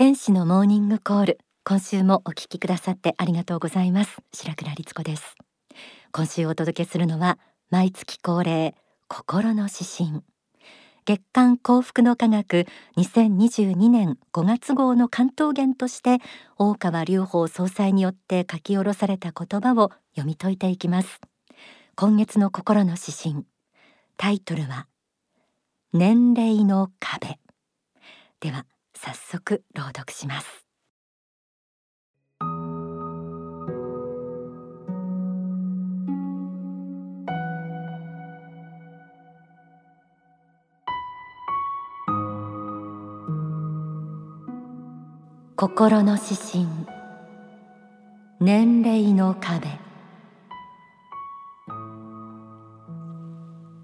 天使のモーニングコール。今週もお聞きくださってありがとうございます。白倉律子です。今週お届けするのは毎月恒例心の指針。月刊幸福の科学2022年5月号の関東言として大川隆法総裁によって書き下ろされた言葉を読み解いていきます。今月の心の指針。タイトルは年齢の壁。では早速朗読します。心の指針。年齢の壁。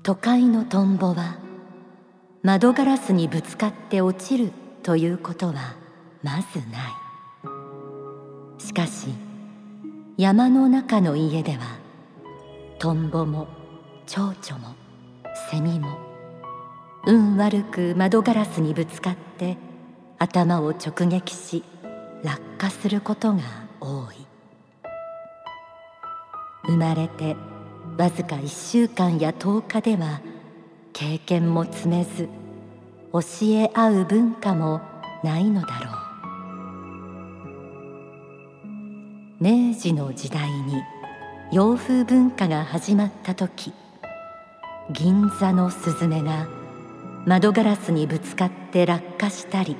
都会のトンボは窓ガラスにぶつかって落ちるということはまずない。しかし山の中の家ではトンボも蝶々もセミも運悪く窓ガラスにぶつかって頭を直撃し落下することが多い。生まれてわずか1週間や10日では経験も積めず教え合う文化もないのだろう明治の時代に洋風文化が始まった時銀座のスズメが窓ガラスにぶつかって落下したり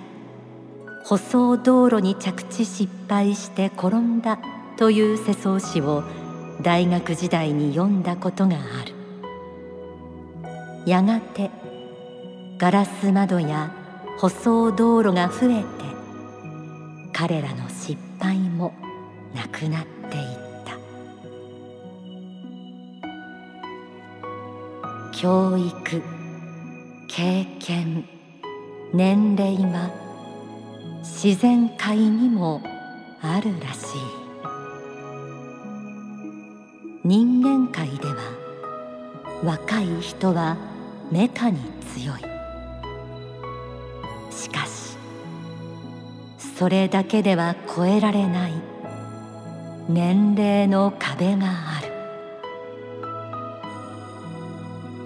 舗装道路に着地失敗して転んだという世相詩を大学時代に読んだことがある。やがてガラス窓や舗装道路が増えて彼らの失敗もなくなっていった。教育経験年齢は自然界にもあるらしい。人間界では若い人はメカに強い。それだけでは越えられない。年齢の壁がある。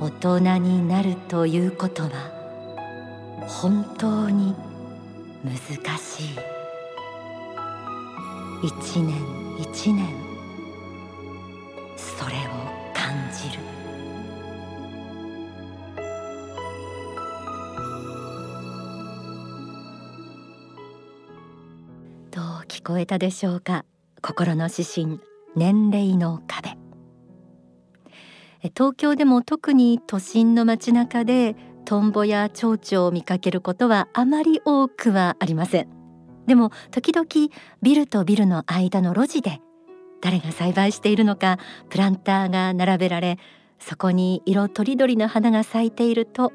大人になるということは本当に難しい。一年一年。聞こえたでしょうか？心の指針年齢の壁。東京でも特に都心の街中でトンボや蝶々を見かけることはあまり多くはありません。でも時々ビルとビルの間の路地で誰が栽培しているのかプランターが並べられそこに色とりどりの花が咲いていると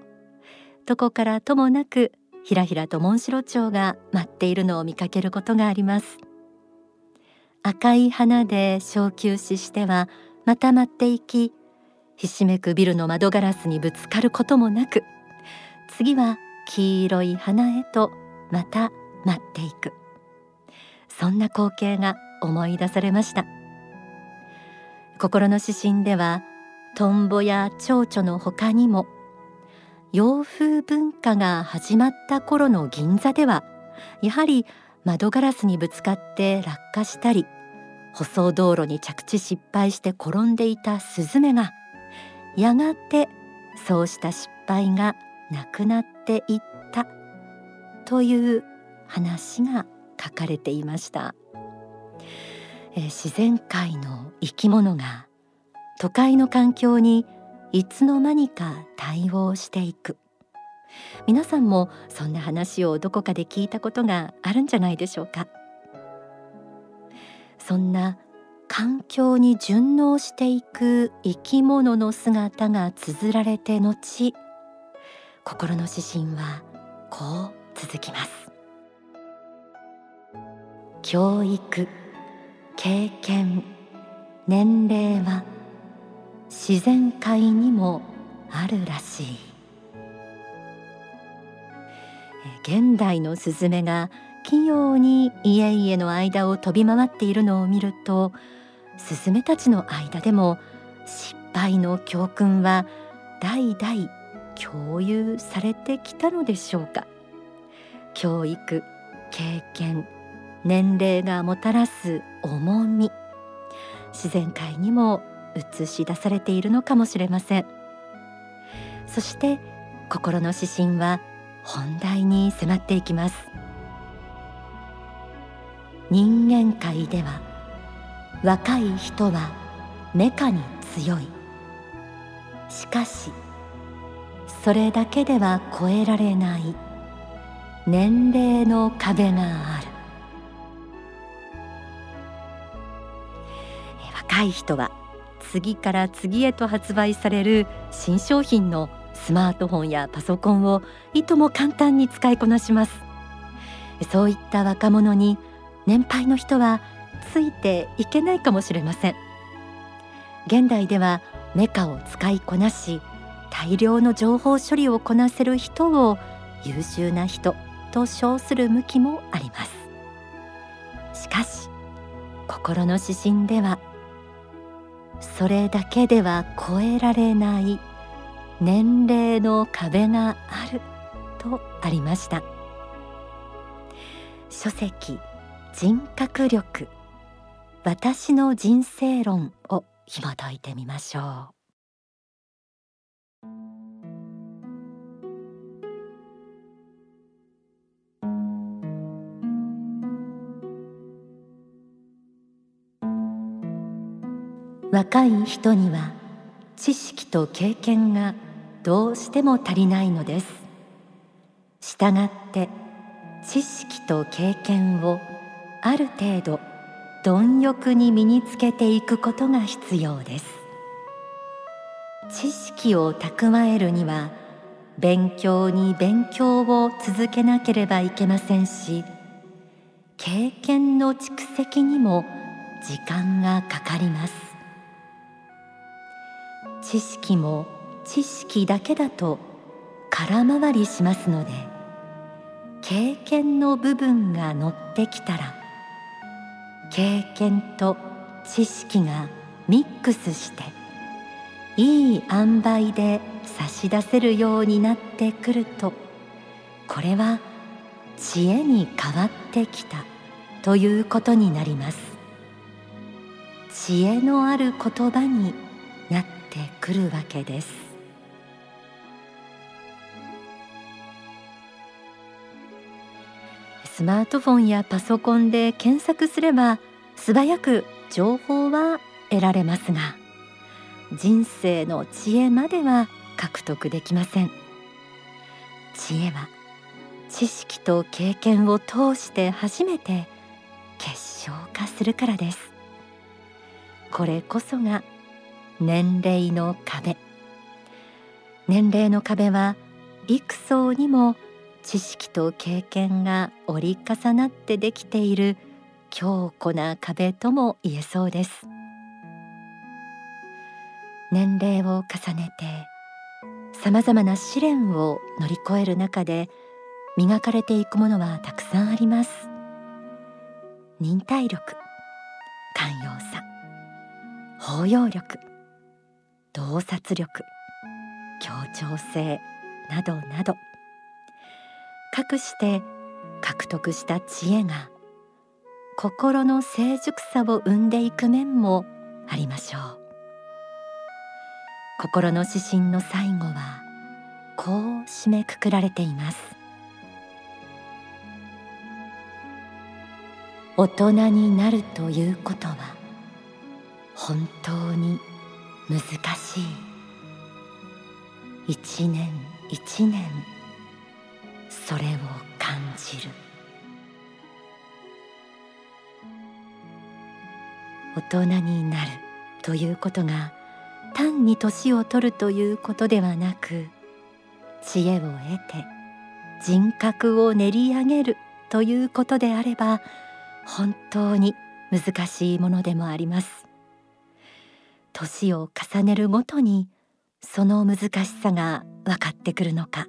どこからともなくひらひらとモンシロチョウが舞っているのを見かけることがあります。赤い花で小休止してはまた舞っていきひしめくビルの窓ガラスにぶつかることもなく次は黄色い花へとまた舞っていく。そんな光景が思い出されました。心の指針ではトンボや蝶々の他にも洋風文化が始まった頃の銀座ではやはり窓ガラスにぶつかって落下したり舗装道路に着地失敗して転んでいたスズメがやがてそうした失敗がなくなっていったという話が書かれていました、え自然界の生き物が都会の環境にいつの間にか対応していく。皆さんもそんな話をどこかで聞いたことがあるんじゃないでしょうか。そんな環境に順応していく生き物の姿が綴られて後心の指針はこう続きます。教育経験年齢は自然界にもあるらしい。現代のスズメが器用に家々の間を飛び回っているのを見るとスズメたちの間でも失敗の教訓は代々共有されてきたのでしょうか。教育経験年齢がもたらす重み。自然界にも映し出されているのかもしれません。そして心の指針は本題に迫っていきます。人間界では若い人はメカに強い。しかしそれだけでは超えられない年齢の壁がある。若い人は次から次へと発売される新商品のスマートフォンやパソコンをいとも簡単に使いこなします。そういった若者に年配の人はついていけないかもしれません。現代ではメカを使いこなし大量の情報処理をこなせる人を優秀な人と称する向きもあります。しかし心の指針ではそれだけでは超えられない年齢の壁があるとありました。書籍人格力私の人生論を紐解いてみましょう。若い人には知識と経験がどうしても足りないのです。したがって知識と経験をある程度貪欲に身につけていくことが必要です。知識を蓄えるには勉強に勉強を続けなければいけませんし経験の蓄積にも時間がかかります。知識も知識だけだと空回りしますので経験の部分が乗ってきたら経験と知識がミックスしていい塩梅で差し出せるようになってくるとこれは知恵に変わってきたということになります。知恵のある言葉になってくるわけです。スマートフォンやパソコンで検索すれば素早く情報は得られますが人生の知恵までは獲得できません。知恵は知識と経験を通して初めて結晶化するからです。これこそが年齢の壁。年齢の壁は幾層にも知識と経験が折り重なってできている強固な壁とも言えそうです。年齢を重ねてさまざまな試練を乗り越える中で磨かれていくものはたくさんあります。忍耐力寛容さ包容力洞察力協調性などなど。かくして獲得した知恵が心の成熟さを生んでいく面もありましょう。心の指針の最後はこう締めくくられています。大人になるということは本当に難しい。一年一年それを感じる。大人になるということが単に年を取るということではなく知恵を得て人格を練り上げるということであれば本当に難しいものでもあります。年を重ねるごとにその難しさが分かってくるのか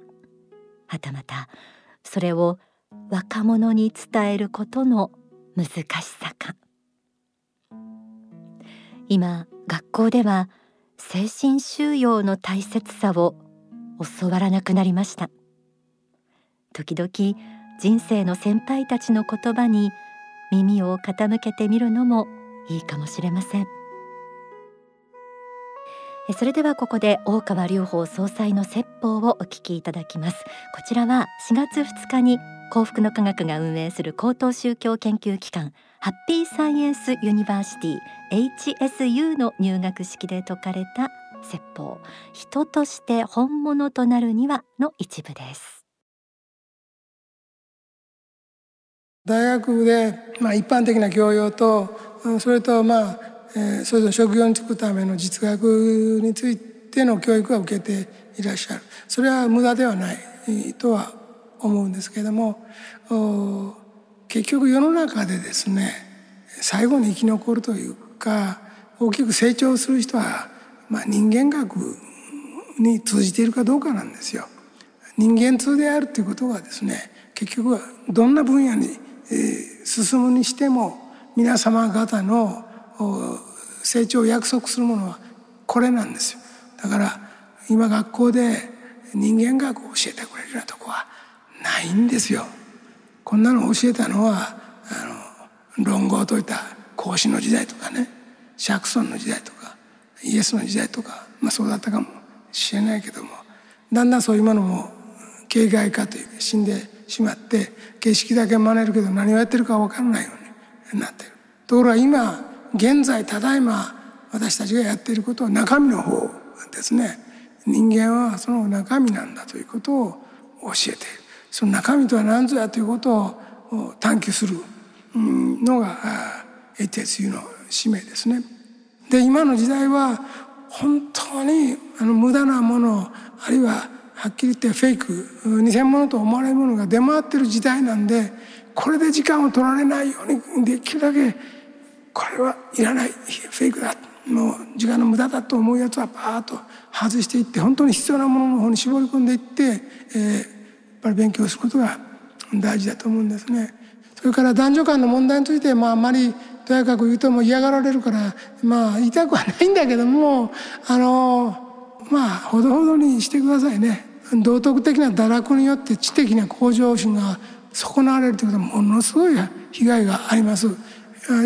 はたまたそれを若者に伝えることの難しさか。今学校では精神収容の大切さを教わらなくなりました。時々人生の先輩たちの言葉に耳を傾けてみるのもいいかもしれません。それではここで大川隆法総裁の説法をお聞きいただきます。こちらは4月2日に幸福の科学が運営する高等宗教研究機関ハッピーサイエンスユニバーシティ HSU の入学式で説かれた説法。人として本物となるにはの一部です。大学で、まあ、一般的な教養とそれとまあ、え、それぞれ職業に就くための実学についての教育は受けていらっしゃるそれは無駄ではないとは思うんですけれども結局世の中でですね最後に生き残るというか大きく成長する人は、まあ、人間学に通じているかどうかなんですよ。人間通であるということはですね結局はどんな分野に、えー、進むにしても皆様方の成長を約束するものはこれなんですよ。だから今学校で人間学を教えてくれるようなとこはないんですよ。こんなの教えたのはあの論語を説いた孔子の時代とかね釈尊の時代とかイエスの時代とか、まあ、そうだったかもしれないけどもだんだんそういうものも形骸化という死んでしまって景色だけ真似るけど何をやってるか分からないようになってる。ところが今現在ただいま私たちがやっていることは中身の方ですね人間はその中身なんだということを教えているその中身とは何ぞやということを探求するのが HSU の使命ですね。で今の時代は本当にあの無駄なものあるいははっきり言ってフェイク偽物と思われるものが出回ってる時代なんでこれで時間を取られないようにできるだけこれはいらないフェイクだもう時間の無駄だと思うやつはパーッと外していって本当に必要なものの方に絞り込んでいって、えー、ぱり勉強することが大事だと思うんですね。それから男女間の問題について、まあ、あまりとやかく言うとも嫌がられるからまあ言いたくはないんだけどもあのまあほどほどにしてくださいね。道徳的な堕落によって知的な向上心が損なわれるということはものすごい被害があります。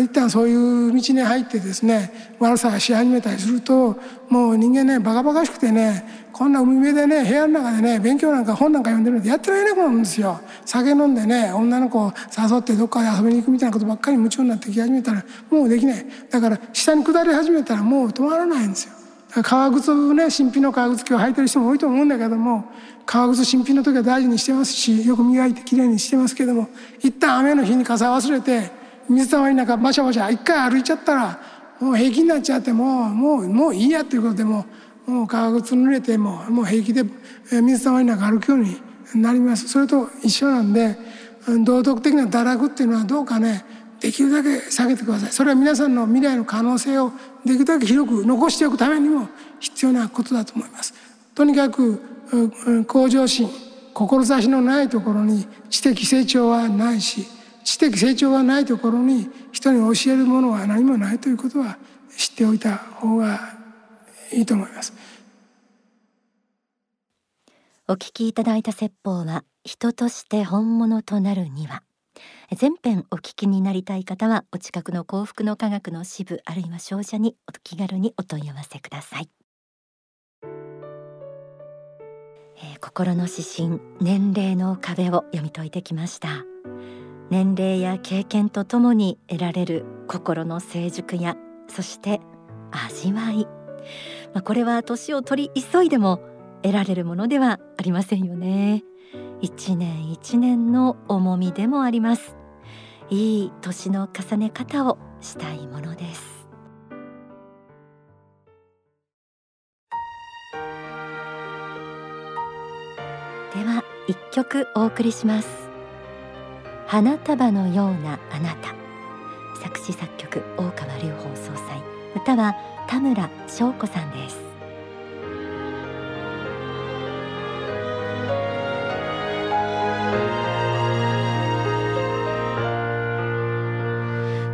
一旦そういう道に入ってですね悪さし始めたりするともう人間ねバカバカしくてねこんな海辺でね部屋の中でね勉強なんか本なんか読んでるのでやってられなくなるんですよ。酒飲んでね女の子を誘ってどっかで遊びに行くみたいなことばっかり夢中になってき始めたらもうできない。だから下に下り始めたらもう止まらないんですよ。革靴ね新品の革靴今日履いてる人も多いと思うんだけども革靴新品の時は大事にしてますしよく磨いてきれいにしてますけども一旦雨の日に傘忘れて水たまりなんかバシャバシャ一回歩いちゃったらもう平気になっちゃってもうもうもういいやということでももう革靴濡れてももう平気で水たまりなんか歩くようになります。それと一緒なんで道徳的な堕落っていうのはどうかねできるだけ下げてください。それは皆さんの未来の可能性をできるだけ広く残しておくためにも必要なことだと思います。とにかく向上心志のないところに知的成長はないし知的成長がないところに人に教えるものは何もないということは知っておいた方がいいと思います。お聞きいただいた説法は人として本物となるには全編お聞きになりたい方はお近くの幸福の科学の支部あるいは商社にお気軽にお問い合わせください、えー、心の指針年齢の壁を読み解いてきました。年齢や経験とともに得られる心の成熟やそして味わい、まあ、これは年を取り急いでも得られるものではありませんよね。一年一年の重みでもあります。いい年の重ね方をしたいものです。では一曲お送りします。花束のようなあなた。作詞作曲大川隆法総裁。歌は田村翔子さんです。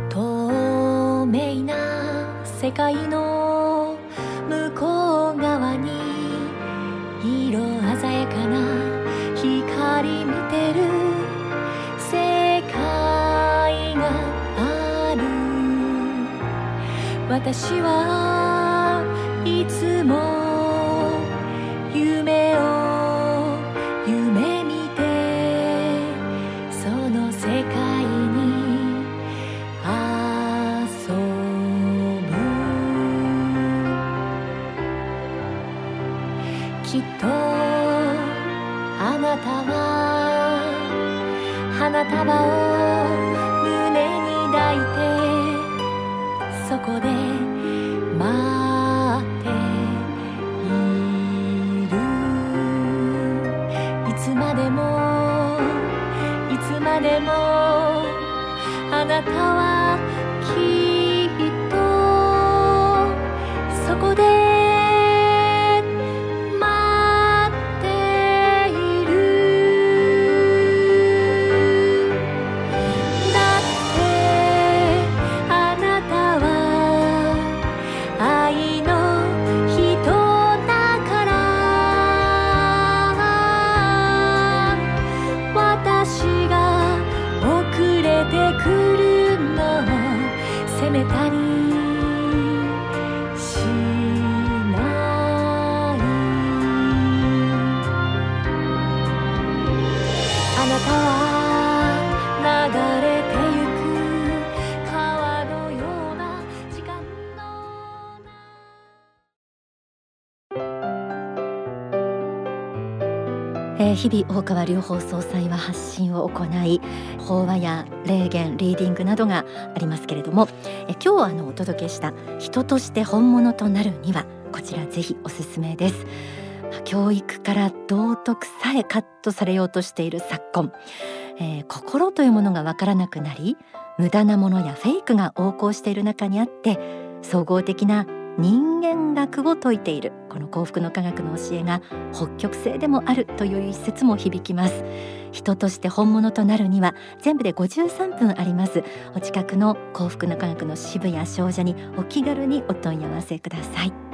透明な世界の私はいつも夢を夢見てその世界に遊ぶ。きっとあなたは花束をたはえー日々大川隆法総裁は発信を行い法話や霊言リーディングなどがありますけれども、え今日あのお届けした人として本物となるにはこちらぜひおすすめです。教育から道徳さえカットされようとしている昨今、えー心というものがわからなくなり無駄なものやフェイクが横行している中にあって総合的な人間学を説いている。この幸福の科学の教えが北極星でもあるという一節も響きます。人として本物となるには全部で53分あります。お近くの幸福の科学の支部や商社にお気軽にお問い合わせください。